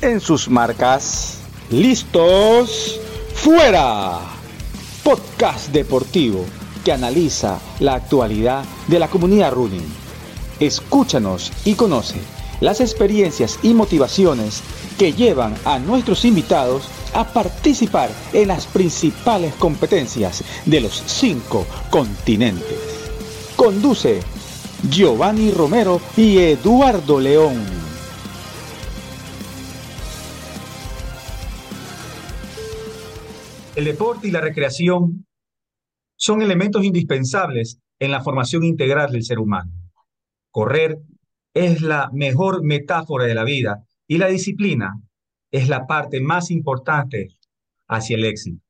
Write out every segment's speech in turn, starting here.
en sus marcas. ¿Listos? ¡Fuera! Podcast deportivo que analiza la actualidad de la comunidad running. Escúchanos y conoce las experiencias y motivaciones que llevan a nuestros invitados a participar en las principales competencias de los cinco continentes. Conduce Giovanni Romero y Eduardo León. El deporte y la recreación son elementos indispensables en la formación integral del ser humano. Correr es la mejor metáfora de la vida y la disciplina es la parte más importante hacia el éxito.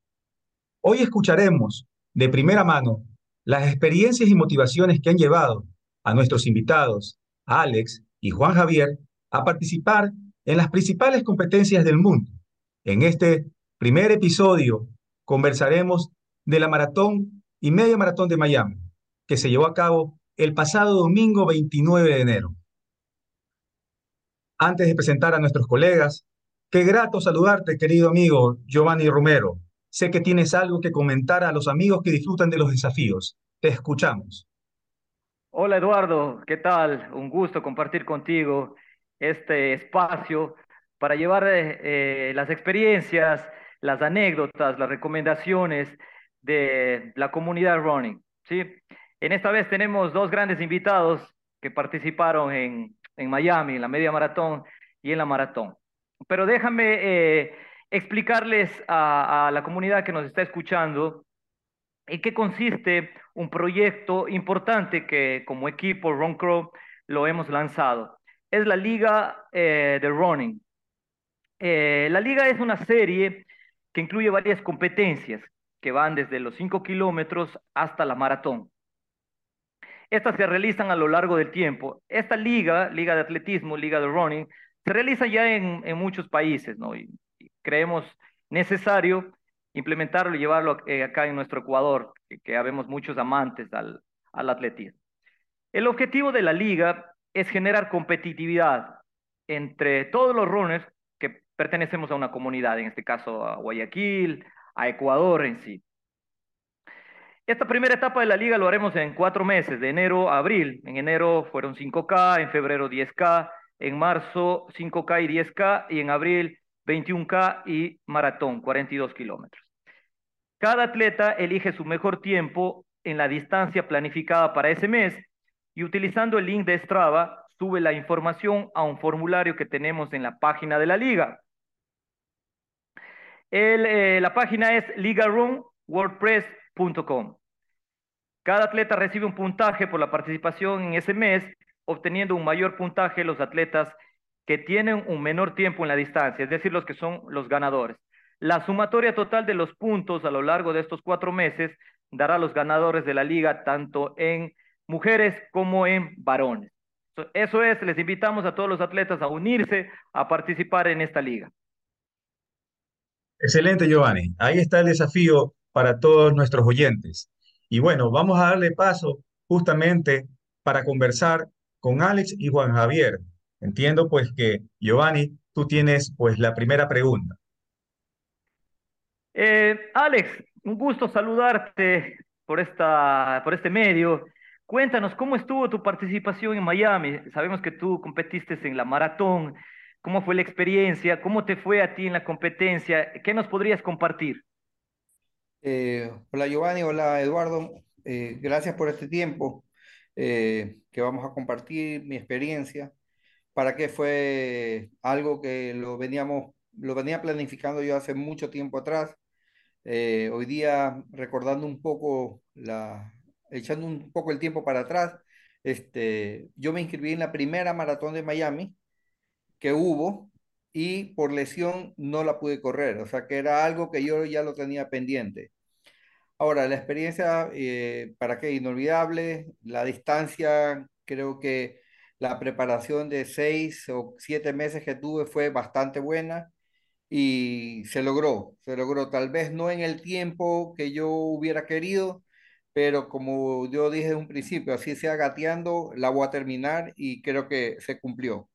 Hoy escucharemos de primera mano las experiencias y motivaciones que han llevado a nuestros invitados, Alex y Juan Javier, a participar en las principales competencias del mundo. En este primer episodio conversaremos de la maratón y media maratón de Miami, que se llevó a cabo el pasado domingo 29 de enero. Antes de presentar a nuestros colegas, qué grato saludarte, querido amigo Giovanni Romero. Sé que tienes algo que comentar a los amigos que disfrutan de los desafíos. Te escuchamos. Hola Eduardo, ¿qué tal? Un gusto compartir contigo este espacio para llevar eh, las experiencias, las anécdotas, las recomendaciones de la comunidad running. ¿sí? En esta vez tenemos dos grandes invitados que participaron en, en Miami, en la media maratón y en la maratón. Pero déjame eh, explicarles a, la comunidad que nos está escuchando en qué consiste un proyecto importante que como equipo Run Crow lo hemos lanzado. Es la Liga eh, de Running. Eh, la liga es una serie que incluye varias competencias que van desde los 5 kilómetros hasta la maratón. Estas se realizan a lo largo del tiempo. Esta liga, liga de atletismo, liga de running, se realiza ya en, muchos países, ¿no? Y, creemos necesario implementarlo y llevarlo eh, acá en nuestro Ecuador, que, que habemos muchos amantes al, al atletismo. El objetivo de la liga es generar competitividad entre todos los runners pertenecemos a una comunidad, en este caso a Guayaquil, a Ecuador en sí. Esta primera etapa de la liga lo haremos en cuatro meses, de enero a abril. En enero fueron 5K, en febrero 10K, en marzo 5K y 10K, y en abril 21K y maratón, 42 kilómetros. Cada atleta elige su mejor tiempo en la distancia planificada para ese mes y utilizando el link de Strava sube la información a un formulario que tenemos en la página de la liga. Eh, la página es ligarunwordpress.com. Cada atleta recibe un puntaje por la participación en ese mes, obteniendo un mayor puntaje los atletas que tienen un menor tiempo en la distancia, es decir, los que son los ganadores. La sumatoria total de los puntos a lo largo de estos cuatro meses dará a los ganadores de la liga tanto en mujeres como en varones. Eso es, les invitamos a todos los atletas a unirse, a participar en esta liga. Excelente, Giovanni. Ahí está el desafío para todos nuestros oyentes. Y bueno, vamos a darle paso justamente para conversar con Alex y Juan Javier. Entiendo pues que, Giovanni, tú tienes pues la primera pregunta. Eh, Alex, un gusto saludarte por, esta, por este medio. Cuéntanos, ¿cómo estuvo tu participación en Miami? Sabemos que tú competiste en la maratón. ¿Cómo fue la experiencia? ¿Cómo te fue a ti en la competencia? ¿Qué nos podrías compartir? Eh, hola Giovanni, hola Eduardo. Eh, gracias por este tiempo eh, que vamos a compartir mi experiencia. Para que fue algo que lo veníamos, lo venía planificando yo hace mucho tiempo atrás. Hoy día, recordando un poco, echando un poco el tiempo para atrás, este, yo me inscribí en la primera maratón de Miami que hubo y por lesión no la pude correr, o sea que era algo que yo ya lo tenía pendiente. Ahora, la experiencia, eh, ¿para qué? Inolvidable, la distancia, creo que la preparación de seis o siete meses que tuve fue bastante buena y se logró, se logró, tal vez no en el tiempo que yo hubiera querido, pero como yo dije desde un principio, así sea gateando, la voy a terminar y creo que se cumplió.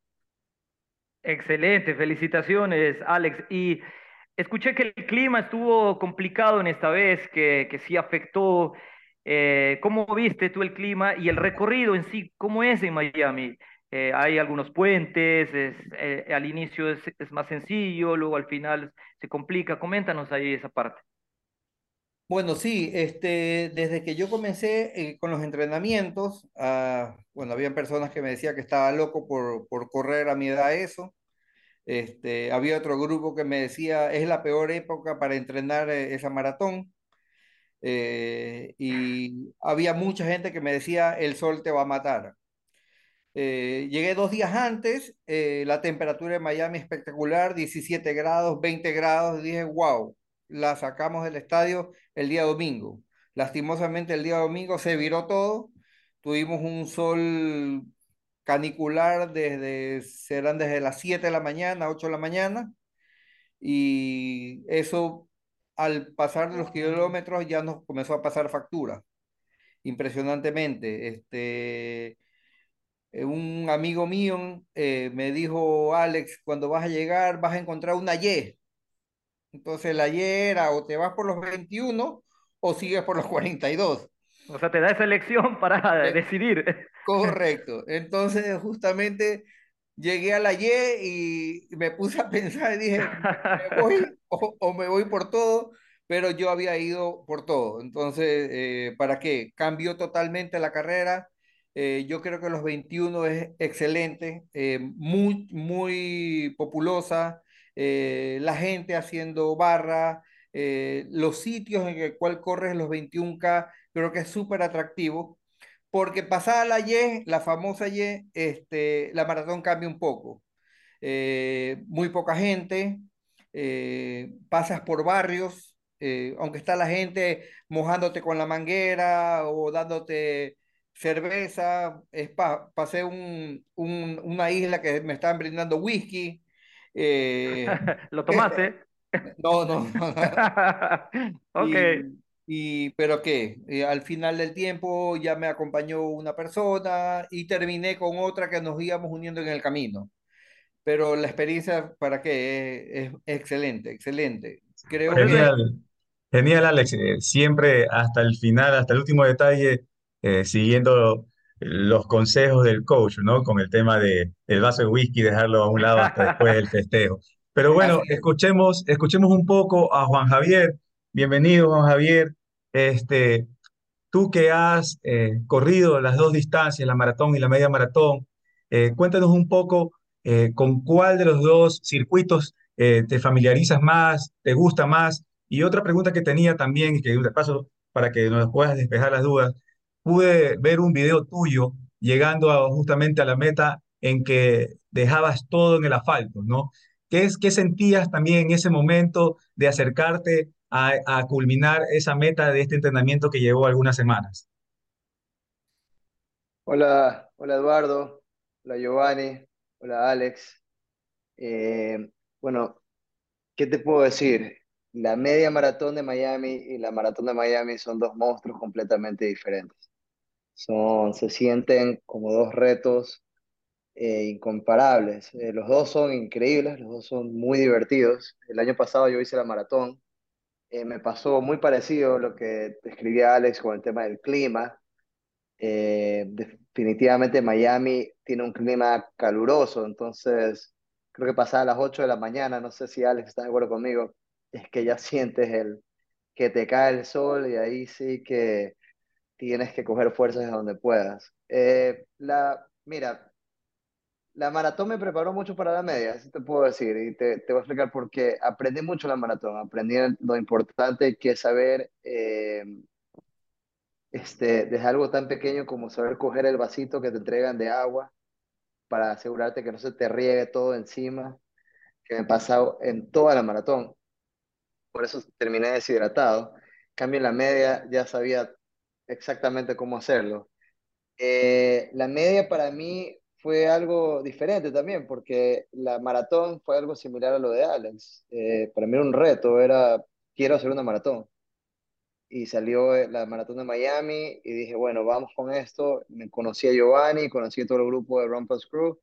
Excelente, felicitaciones, Alex. Y escuché que el clima estuvo complicado en esta vez, que, que sí afectó. Eh, ¿cómo viste tú el clima y el recorrido en sí? ¿Cómo es en Miami? Eh, hay algunos puentes, es, eh, al inicio es, es más sencillo, luego al final se complica. Coméntanos ahí esa parte. Bueno, sí, este, desde que yo comencé eh, con los entrenamientos, ah, bueno, había personas que me decían que estaba loco por, por correr a mi edad eso. Este, había otro grupo que me decía, es la peor época para entrenar eh, esa maratón. Eh, y había mucha gente que me decía, el sol te va a matar. Eh, llegué dos días antes, la temperatura en Miami espectacular, 17 grados, 20 grados, dije, wow, la sacamos del estadio el día domingo. Lastimosamente el día domingo se viró todo, tuvimos un sol canicular desde, serán desde las 7 de la mañana, 8 de la mañana, y eso al pasar de los kilómetros ya nos comenzó a pasar factura, impresionantemente. Este, eh, un amigo mío eh, me dijo, Alex, cuando vas a llegar vas a encontrar una Y. Entonces la Y era o te vas por los 21 o sigues por los 42. O sea, te da esa elección para Eh, decidir. correcto. Entonces justamente llegué a la Y y me puse a pensar y dije, ¿me voy o, o me voy por todo? Pero yo había ido por todo. Entonces, eh, ¿para qué? Cambió totalmente la carrera. Eh, yo creo que los 21 es excelente, muy, muy populosa, eh, la gente haciendo barra, eh, los sitios en el cual corres los 21K, creo que es súper atractivo, porque pasada la Y, la famosa Y, este, la maratón cambia un poco. Eh, muy poca gente, pasas por barrios, aunque está la gente mojándote con la manguera o dándote cerveza, es pa- pasé un- una isla que me estaban brindando whisky. Eh, ¿Lo tomaste? no, no. Ok. Y, y, pero qué, Eh, al final del tiempo ya me acompañó una persona y terminé con otra que nos íbamos uniendo en el camino. Pero la experiencia, ¿para qué? Es, es excelente, excelente. Creo eso, que Genial, genial, Alex. Eh, siempre hasta el final, hasta el último detalle, eh, siguiendo los consejos del coach, ¿no? Con el tema de el vaso de whisky, dejarlo a un lado hasta después del festejo. Pero bueno, es. escuchemos, escuchemos un poco a Juan Javier. Bienvenido, Juan Javier. Este, Tú que has eh, corrido las dos distancias, la maratón y la media maratón, eh, cuéntanos un poco eh, con cuál de los dos circuitos eh, te familiarizas más, te gusta más. Y otra pregunta que tenía también, y que de paso para que nos puedas despejar las dudas, pude ver un video tuyo llegando justamente a la meta en que dejabas todo en el asfalto, ¿no? ¿Qué es, qué sentías también en ese momento de acercarte a, a culminar esa meta de este entrenamiento que llevó algunas semanas? Hola, hola Eduardo, hola Giovanni, hola Alex. Eh, bueno, ¿qué te puedo decir? La media maratón de Miami y la maratón de Miami son dos monstruos completamente diferentes. Son, se sienten como dos retos eh, incomparables. Eh, los dos son increíbles, los dos son muy divertidos. El año pasado yo hice la maratón. Eh, me pasó muy parecido lo que describía Alex con el tema del clima. Definitivamente Miami tiene un clima caluroso, entonces creo que pasada las 8 de la mañana, no sé si Alex está de acuerdo conmigo, es que ya sientes el que te cae el sol y ahí sí que tienes que coger fuerzas de donde puedas. Eh, la, mira, la maratón me preparó mucho para la media, así te puedo decir, y te, te voy a explicar por qué. Aprendí mucho la maratón, aprendí lo importante que es saber eh, este, desde algo tan pequeño como saber coger el vasito que te entregan de agua para asegurarte que no se te riegue todo encima, que me pasa en toda la maratón. Por eso terminé deshidratado. Cambio, en la media ya sabía exactamente cómo hacerlo. Eh, la media para mí fue algo diferente también, porque la maratón fue algo similar a lo de Alex. Eh, para mí era un reto, era, quiero hacer una maratón y salió eh, la maratón de Miami y dije, bueno, vamos con esto. Me conocí a Giovanni, conocí a todo el grupo de Rumpus Crew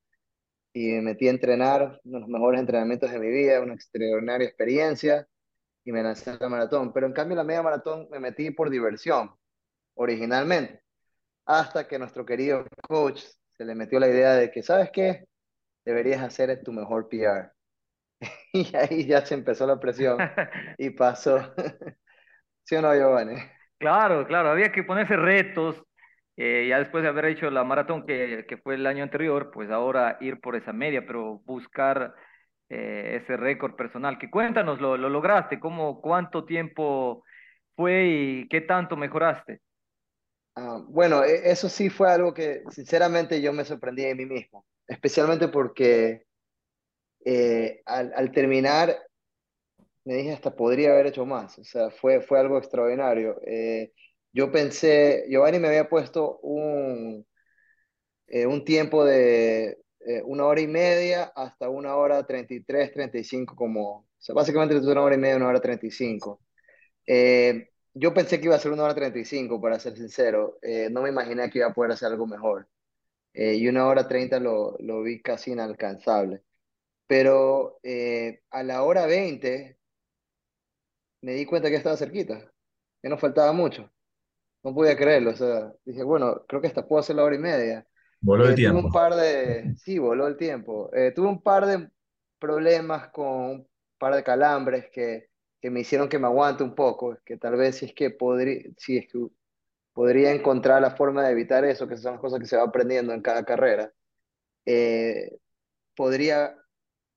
y me metí a entrenar, uno de los mejores entrenamientos de mi vida, una extraordinaria experiencia y me lancé a la maratón. Pero en cambio la media maratón me metí por diversión, originalmente, hasta que nuestro querido coach se le metió la idea de que, ¿sabes qué? Deberías hacer tu mejor PR. y ahí ya se empezó la presión y pasó. ¿Sí o no, Giovanni? Claro, claro, había que ponerse retos. Eh, ya después de haber hecho la maratón que, que, fue el año anterior, pues ahora ir por esa media, pero buscar eh, ese récord personal. Que cuéntanos, lo, lo lograste, ¿Cómo, cuánto tiempo fue y qué tanto mejoraste. Ah, bueno, e, eso sí fue algo que sinceramente yo me sorprendí de mí mismo, especialmente porque eh, al, terminar me dije hasta podría haber hecho más, o sea, fue, fue algo extraordinario. Eh, yo pensé, Giovanni me había puesto un, eh, un tiempo de una hora y media hasta una hora 33, 35, como, o sea, básicamente una hora y media, una hora 35. Eh, yo pensé que iba a ser una hora 35, para ser sincero. Eh, no me imaginé que iba a poder hacer algo mejor. y una hora 30 lo, lo vi casi inalcanzable. Pero a la hora 20 me di cuenta que estaba cerquita, que no faltaba mucho. No podía creerlo, o sea, dije, bueno, creo que esta puedo hacer la hora y media. Voló el tiempo. Tuve un par de, sí, voló el tiempo. Eh, tuve un par de problemas con un par de calambres que, que me hicieron que me aguante un poco, que tal vez si es que podría, encontrar la forma de evitar eso, que son las cosas que se va aprendiendo en cada carrera, eh, podría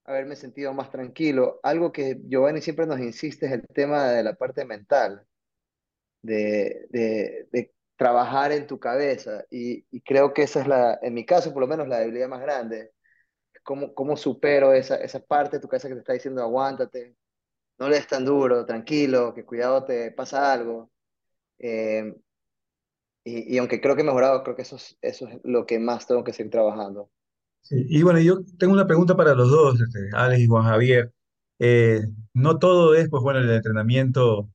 haberme sentido más tranquilo. Algo que Giovanni siempre nos insiste es el tema de la parte mental, de, trabajar en tu cabeza. Y, y, creo que esa es la, en mi caso, por lo menos, la debilidad más grande. ¿Cómo, cómo supero esa, esa parte de tu cabeza que te está diciendo aguántate, no le des tan duro, tranquilo, que cuidado te pasa algo? Eh, y, y, aunque creo que he mejorado, creo que eso es, eso es lo que más tengo que seguir trabajando. Sí, y bueno, yo tengo una pregunta para los dos, este, Alex y Juan Javier. Eh, no todo es, pues bueno, el entrenamiento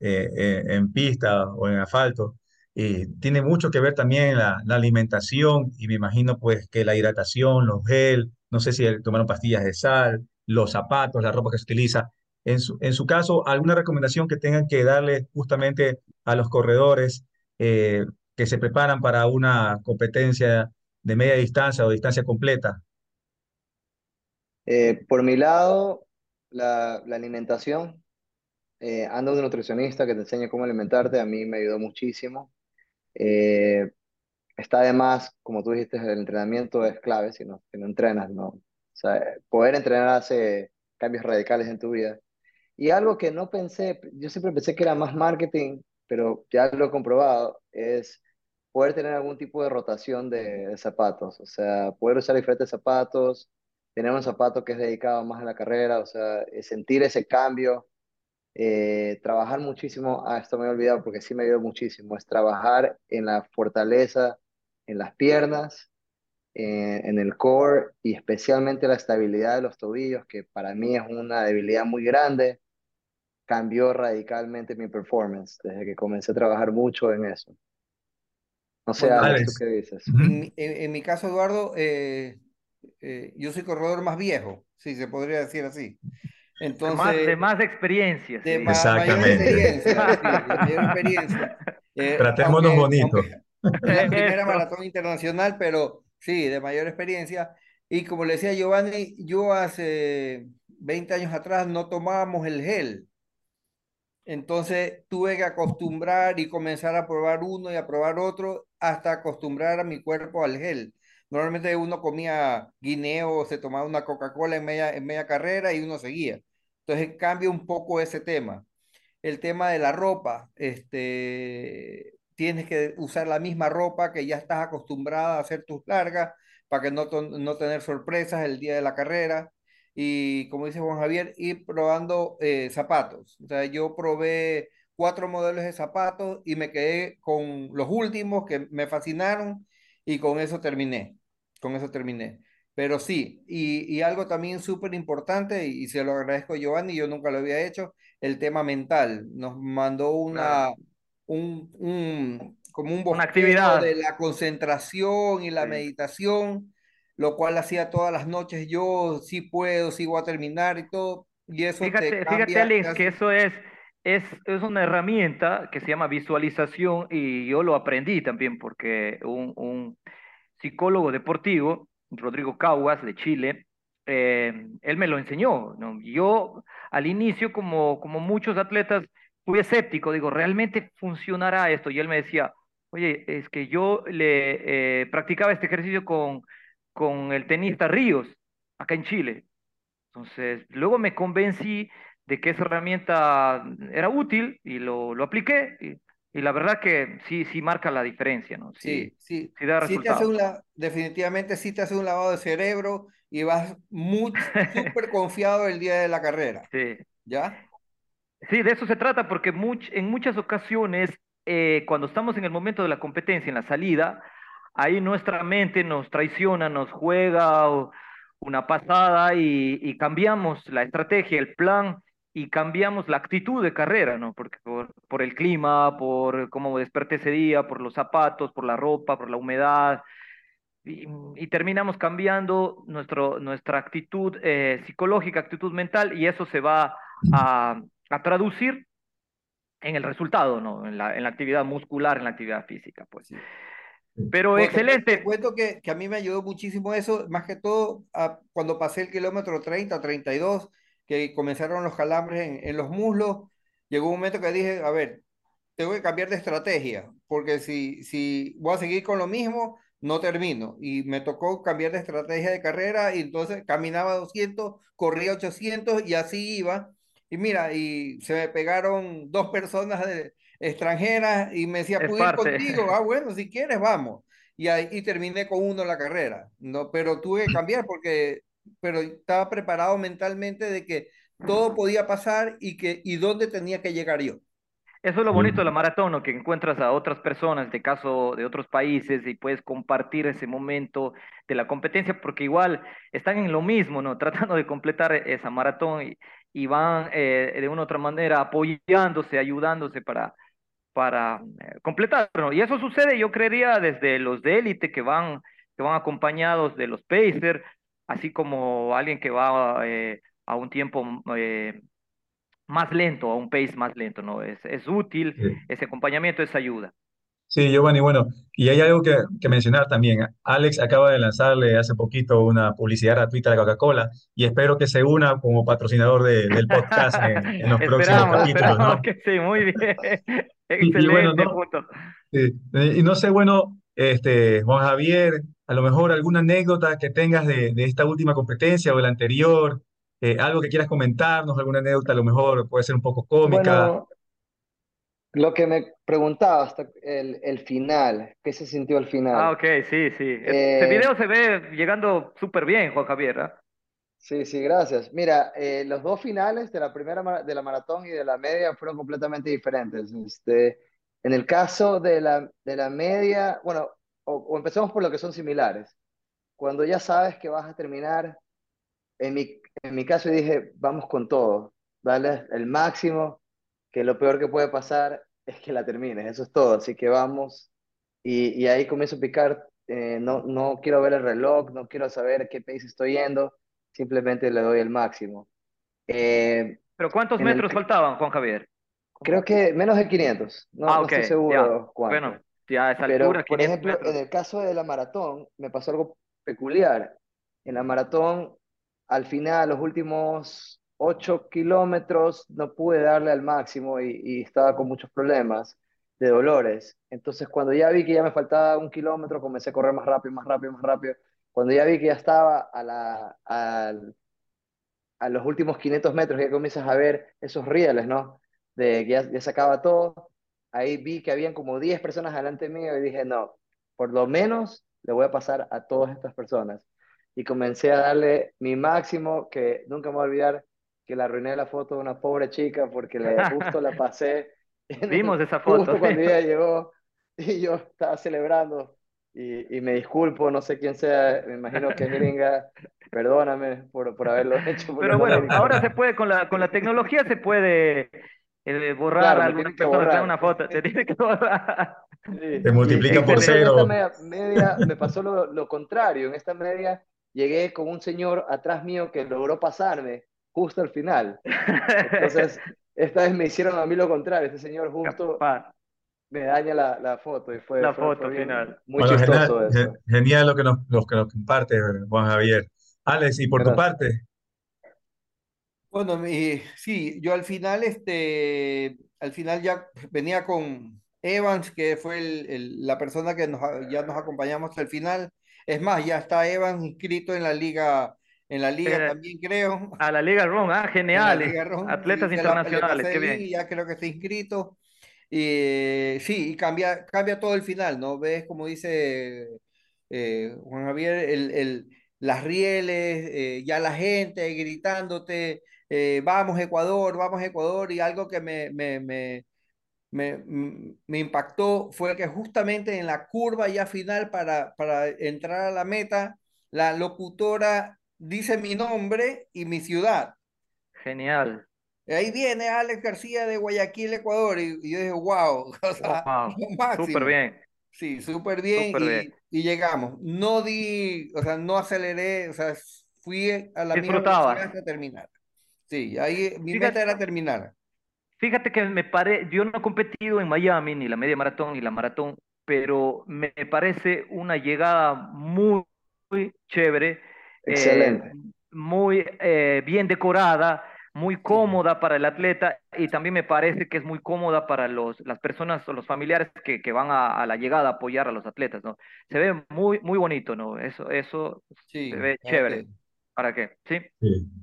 eh, en pista o en asfalto. Tiene mucho que ver también la, la, alimentación y me imagino pues que la hidratación, los gel, no sé si tomaron pastillas de sal, los zapatos, la ropa que se utiliza. En su, en su caso, ¿alguna recomendación que tengan que darle justamente a los corredores eh, que se preparan para una competencia de media distancia o distancia completa? Eh, por mi lado, la, la alimentación. Eh, ando de nutricionista que te enseña cómo alimentarte, a mí me ayudó muchísimo. Eh, está además, como tú dijiste, el entrenamiento es clave, si no, si no entrenas, no. O sea, poder entrenar hace cambios radicales en tu vida. Y algo que no pensé, yo siempre pensé que era más marketing, pero ya lo he comprobado, es poder tener algún tipo de rotación de, zapatos, o sea, poder usar diferentes zapatos, tener un zapato que es dedicado más a la carrera, o sea, sentir ese cambio eh, trabajar muchísimo, ah, esto me he olvidado porque sí me ayudó muchísimo, es trabajar en la fortaleza, en las piernas, eh, en el core y especialmente la estabilidad de los tobillos, que para mí es una debilidad muy grande, cambió radicalmente mi performance desde que comencé a trabajar mucho en eso. No sé, Bueno, Alex, ¿tú qué dices? en, mi- en- en mi caso, Eduardo, eh, eh, yo soy corredor más viejo, sí, se podría decir así. De más, de Entonces, más experiencias, de sí. ma- mayor Exactamente. experiencia, sí, de mayor experiencia. Eh, Tratémonos aunque, bonito. aunque la primera maratón internacional, pero sí, de mayor experiencia. Y como le decía Giovanni, yo hace 20 años atrás no tomábamos el gel. Entonces tuve que acostumbrar y comenzar a probar uno y a probar otro hasta acostumbrar a mi cuerpo al gel. Normalmente uno comía guineo, se tomaba una Coca-Cola en media, en media carrera y uno seguía. Entonces cambia un poco ese tema. El tema de la ropa, este, tienes que usar la misma ropa que ya estás acostumbrada a hacer tus largas para que no, no tener sorpresas el día de la carrera y como dice Juan Javier, ir probando eh, zapatos. O sea, yo probé cuatro modelos de zapatos y me quedé con los últimos que me fascinaron y con eso terminé. Con eso terminé. Pero sí, y, y algo también súper importante, y, y se lo agradezco a Giovanni, yo nunca lo había hecho, el tema mental. Nos mandó Claro. una, un, un, como un Una bosquejo de actividad. la concentración y la Sí. meditación lo cual hacía todas las noches, yo sí puedo, sí voy a terminar y todo, y eso Fíjate, te fíjate, cambia, te Alex, que eso es, es, es una herramienta que se llama visualización y yo lo aprendí también porque un, un psicólogo deportivo, Rodrigo Cauas, de Chile, eh, él me lo enseñó, ¿no? Yo al inicio, como, como muchos atletas, fui escéptico, digo, ¿realmente funcionará esto? Y él me decía, oye, es que yo le eh, practicaba este ejercicio con, con el tenista Ríos, acá en Chile. Entonces, luego me convencí de que esa herramienta era útil y lo, lo apliqué y, y la verdad que sí, sí marca la diferencia, ¿no? Sí, Sí, sí, sí da sí te hace resultados. un la- definitivamente sí te hace un lavado de cerebro y vas muy súper confiado el día de la carrera, Sí. ¿ya? Sí, de eso se trata, porque much- en muchas ocasiones, eh, cuando estamos en el momento de la competencia, en la salida, ahí nuestra mente nos traiciona, nos juega una pasada y, cambiamos la estrategia, el plan y cambiamos la actitud de carrera, ¿no? Por, el clima, por cómo desperté ese día, por los zapatos, por la ropa, por la humedad, y, terminamos cambiando nuestra actitud eh, psicológica, actitud mental, y eso se va a, traducir en el resultado, ¿no? En la, actividad muscular, en la actividad física, pues. Pero Bueno, te, cuen- te excelente. cuento que, que a mí me ayudó muchísimo eso, más que todo a- cuando pasé el kilómetro 30 o 32, que comenzaron los calambres en, en los muslos, llegó un momento que dije, a ver, tengo que cambiar de estrategia, porque si, si voy a seguir con lo mismo, no termino. Y me tocó cambiar de estrategia de carrera y entonces caminaba 200, corría 800 y así iba. Y mira, y se me pegaron dos personas de- extranjeras y me decía, Es ¿puedo ir contigo? Ah, bueno, si quieres, vamos. Y ahí y terminé con uno la carrera. No, pero tuve que cambiar porque, pero estaba preparado mentalmente de que todo podía pasar y que y dónde tenía que llegar yo. Eso es lo bonito de la maratón, ¿no? Que encuentras a otras personas, de caso de otros países, y puedes compartir ese momento de la competencia, porque igual están en lo mismo, ¿no? Tratando de completar esa maratón y, y van eh, de una u otra manera apoyándose, ayudándose para, para eh, completarlo. Y eso sucede, yo creería, desde los de élite que van, que van acompañados de los Pacers, así como alguien que va eh, a un tiempo eh, más lento, a un pace más lento, ¿no? Es, es útil Sí. ese acompañamiento, esa ayuda. Sí, Giovanni, bueno, y hay algo que, que mencionar también. Alex acaba de lanzarle hace poquito una publicidad gratuita a la Coca-Cola y espero que se una como patrocinador de- del podcast en, en los próximos Esperamos, capítulos, esperamos ¿no? que sí, muy bien. Y, y bueno, Excelente no, punto. Sí, eh, Y no sé, bueno, este, Juan Javier, a lo mejor alguna anécdota que tengas de, de esta última competencia o de la anterior, eh, algo que quieras comentarnos, alguna anécdota a lo mejor puede ser un poco cómica. Bueno, lo que me preguntaba hasta el, el final, ¿qué se sintió al Ah, final? ok, sí, sí. Eh, video se ve llegando súper bien, Juan Javier, ¿ah? sí, sí, gracias. Mira, eh, los dos finales de la primera de la maratón y de la media fueron completamente diferentes. Este, en el caso de la, de la media, bueno, o, o empecemos por lo que son similares. Cuando ya sabes que vas a terminar, en mi, en mi caso dije, vamos con todo, dale el máximo, que lo peor que puede pasar es que la termines, eso es todo, así que vamos. Y, y ahí comienzo a picar, eh, no, no quiero ver el reloj, no quiero saber qué pace estoy yendo, simplemente le doy el máximo. Eh, Pero ¿cuántos en el, metros faltaban, Juan Javier? creo que menos de 500, no, Ah, no ok, estoy ya. seguro Bueno, cuánto. ya a esa altura, Pero, por 500 ejemplo, en metros. el caso de la maratón, me pasó algo peculiar. En la maratón, al final, los últimos 8 kilómetros, no pude darle al máximo y, y estaba con muchos problemas de dolores. Entonces, cuando ya vi que ya me faltaba un kilómetro, comencé a correr más rápido, más rápido, más rápido. Cuando ya vi que ya estaba a la, al- a los últimos 500 metros, ya comienzas a ver esos rieles, ¿no? De que ya, ya se acaba todo. Ahí vi que habían como 10 personas delante mío y dije, no, por lo menos le voy a pasar a todas estas personas. Y comencé a darle mi máximo, que nunca me voy a olvidar que le arruiné la foto de una pobre chica porque le justo la pasé Vimos esa foto, justo sí. cuando ella llegó y yo estaba celebrando y, y me disculpo, no sé quién sea, me imagino que es gringa, perdóname por, por haberlo hecho Pero no bueno, di ahora se puede, con la, con la tecnología se puede eh, borrar Claro, a me algunas tienen que personas de borrar. una foto. Te tiene que borrar. Se multiplica por cero. En esta media, me pasó lo, contrario. En esta media llegué con un señor atrás mío que logró pasarme justo al final. Entonces, esta vez me hicieron a mí lo contrario. Este señor justo me daña la, la, foto y fue la foto final. Muy chistoso genial, eso. Genial lo que nos, lo que nos comparte Juan Javier. Alex, y por tu parte. Bueno, sí, yo al final, este, al final ya venía con Evans, que fue el, la persona que nos, ya nos acompañamos hasta el final. Es más, ya está Evans inscrito en la liga, en la liga también creo. A la Liga RON, ah, genial. Atletas internacionales, qué bien. Ya creo que está inscrito. Y sí, y cambia, cambia todo el final, ¿no? Ves, como dice eh, Juan Javier, el, el, las rieles, eh, ya la gente gritándote, eh, vamos Ecuador, vamos Ecuador, y algo que me, me, me, me, me impactó fue que justamente en la curva ya final para, para entrar a la meta, la locutora dice mi nombre y mi ciudad. Genial. Ahí viene Alex García de Guayaquil, Ecuador. Y, yo dije, wow. O Súper bien. Sí, súper bien, y, y, llegamos. No di, o sea, no aceleré, o sea, fui a la misma hasta terminar. Sí, ahí mi meta era terminar. Fíjate que me parece, yo no he competido en Miami, ni la media maratón, ni la maratón, pero me parece una llegada muy, muy chévere. Eh, Excelente. muy eh, bien decorada muy cómoda para el atleta y también me parece que es muy cómoda para los, las personas o los familiares que, que van a, la llegada a apoyar a los atletas, ¿no? Se ve muy, muy bonito, ¿no? Eso, eso se ve chévere. ¿Para qué? ¿Sí?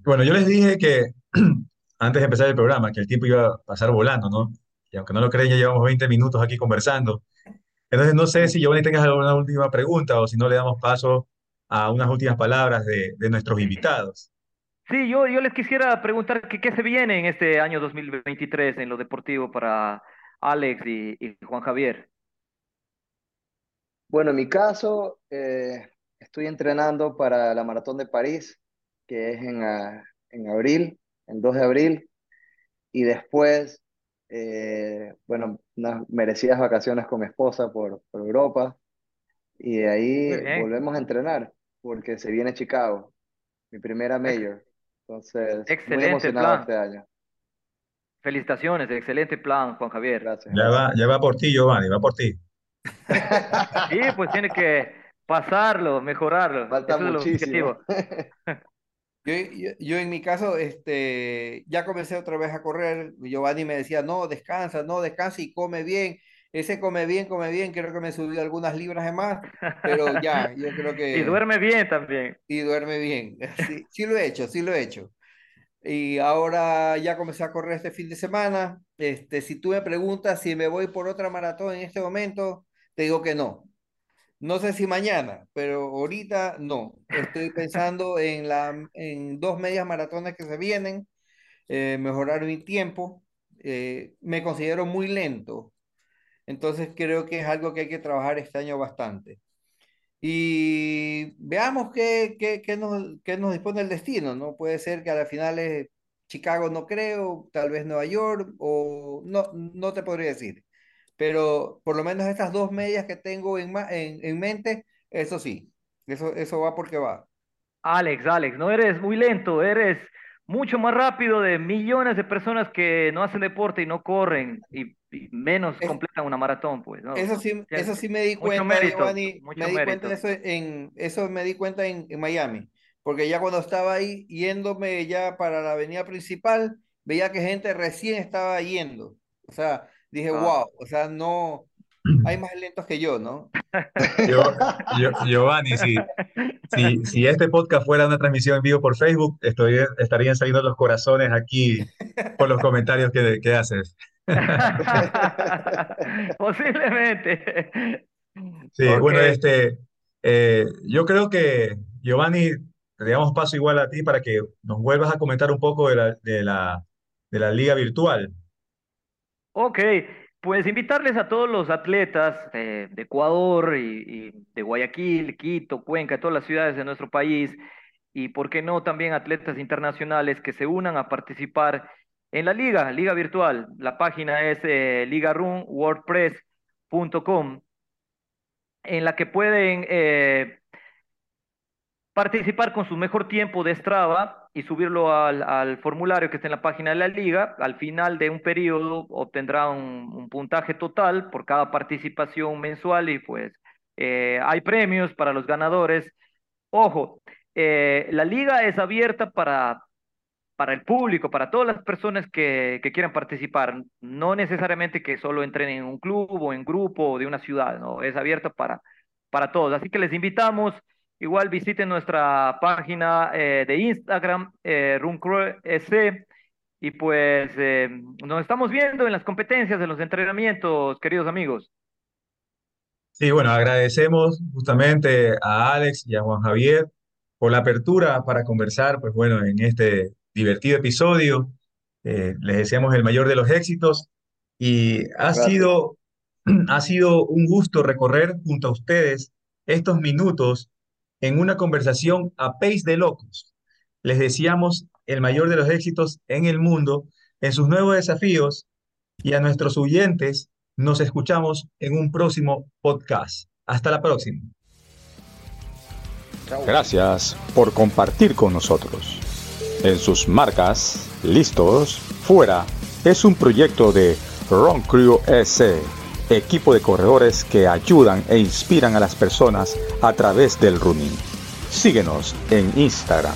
Bueno, yo les dije que antes de empezar el programa, que el tiempo iba a pasar volando, ¿no? Y aunque no lo creen, ya llevamos 20 minutos aquí conversando. Entonces, no sé si Giovanni tengas alguna última pregunta o si no le damos paso a unas últimas palabras de, de nuestros invitados. Sí, yo, yo les quisiera preguntar que, qué se viene en este año 2023 en lo deportivo para Alex y, Juan Javier. Bueno, en mi caso, eh, estoy entrenando para la Maratón de París, que es en, ah, en abril, el 2 de abril, y después, eh, bueno, unas merecidas vacaciones con mi esposa por, por Europa, y de ahí volvemos a entrenar, porque se viene Chicago, mi primera mayor. Entonces, excelente plan. este año. Felicitaciones, excelente plan, Juan Javier. Gracias. Ya va, ya va por ti, Giovanni, va por ti. sí, pues tiene que pasarlo, mejorarlo. Falta muchísimo. Yo, yo, en mi caso, este, ya comencé otra vez a correr. Giovanni me decía, no, descansa, no, descansa y come bien. Ese come bien, come bien, creo que me subió algunas libras de más, pero ya, yo creo que... Y duerme bien también. Y duerme bien, sí, sí lo he hecho, sí lo he hecho. Y ahora ya comencé a correr este fin de semana. Este, si tú me preguntas si me voy por otra maratón en este momento, te digo que no. No sé si mañana, pero ahorita no. Estoy pensando en, la, en dos medias maratones que se vienen, eh, mejorar mi tiempo. Eh, me considero muy lento entonces creo que es algo que hay que trabajar este año bastante. Y veamos qué, qué, qué nos, qué nos dispone el destino, ¿no? Puede ser que a la final es Chicago, no creo, tal vez Nueva York, o no, no te podría decir. Pero por lo menos estas dos medias que tengo en, en, en mente, eso sí, eso, eso va porque va. Alex, Alex, no eres muy lento, eres mucho más rápido de millones de personas que no hacen deporte y no corren y, menos completan una maratón, pues. ¿no? Eso sí, eso sí me di cuenta, me di cuenta de eso en, eso me di cuenta en, Miami, porque ya cuando estaba ahí yéndome ya para la avenida principal, veía que gente recién estaba yendo, o sea, dije, wow, ah. o sea, no, hay más lentos que yo, ¿no? Giovanni, si, si, si, este podcast fuera una transmisión en vivo por Facebook, estoy, estarían saliendo los corazones aquí por los comentarios que, que haces. Posiblemente. Sí, bueno, este, eh, yo creo que Giovanni, le damos paso igual a ti para que nos vuelvas a comentar un poco de la, de la, de la liga virtual. Ok, pues invitarles a todos los atletas de Ecuador y, de Guayaquil, Quito, Cuenca, todas las ciudades de nuestro país, y por qué no también atletas internacionales que se unan a participar en la liga, liga virtual. La página es eh, Liga Room WordPress en la que pueden eh, participar con su mejor tiempo de Strava y subirlo al, formulario que está en la página de la liga. Al final de un periodo obtendrá un, puntaje total por cada participación mensual y pues eh, hay premios para los ganadores. Ojo, eh, la liga es abierta para para el público, para todas las personas que, quieran participar, no necesariamente que solo entren en un club o en grupo o de una ciudad, ¿no? Es abierto para, para todos. Así que les invitamos, igual visiten nuestra página eh, de Instagram, eh, y pues eh, nos estamos viendo en las competencias, en los entrenamientos, queridos amigos. Sí, bueno, agradecemos justamente a Alex y a Juan Javier por la apertura para conversar, pues bueno, en este divertido episodio. Eh, les deseamos el mayor de los éxitos y ha sido, ha sido un gusto recorrer junto a ustedes estos minutos en una conversación a pace de locos. Les deseamos el mayor de los éxitos en el mundo, en sus nuevos desafíos y a nuestros oyentes nos escuchamos en un próximo podcast. Hasta la próxima. Gracias por compartir con nosotros en sus marcas, listos, fuera, es un proyecto de Run Crew S, equipo de corredores que ayudan e inspiran a las personas a través del running. Síguenos en Instagram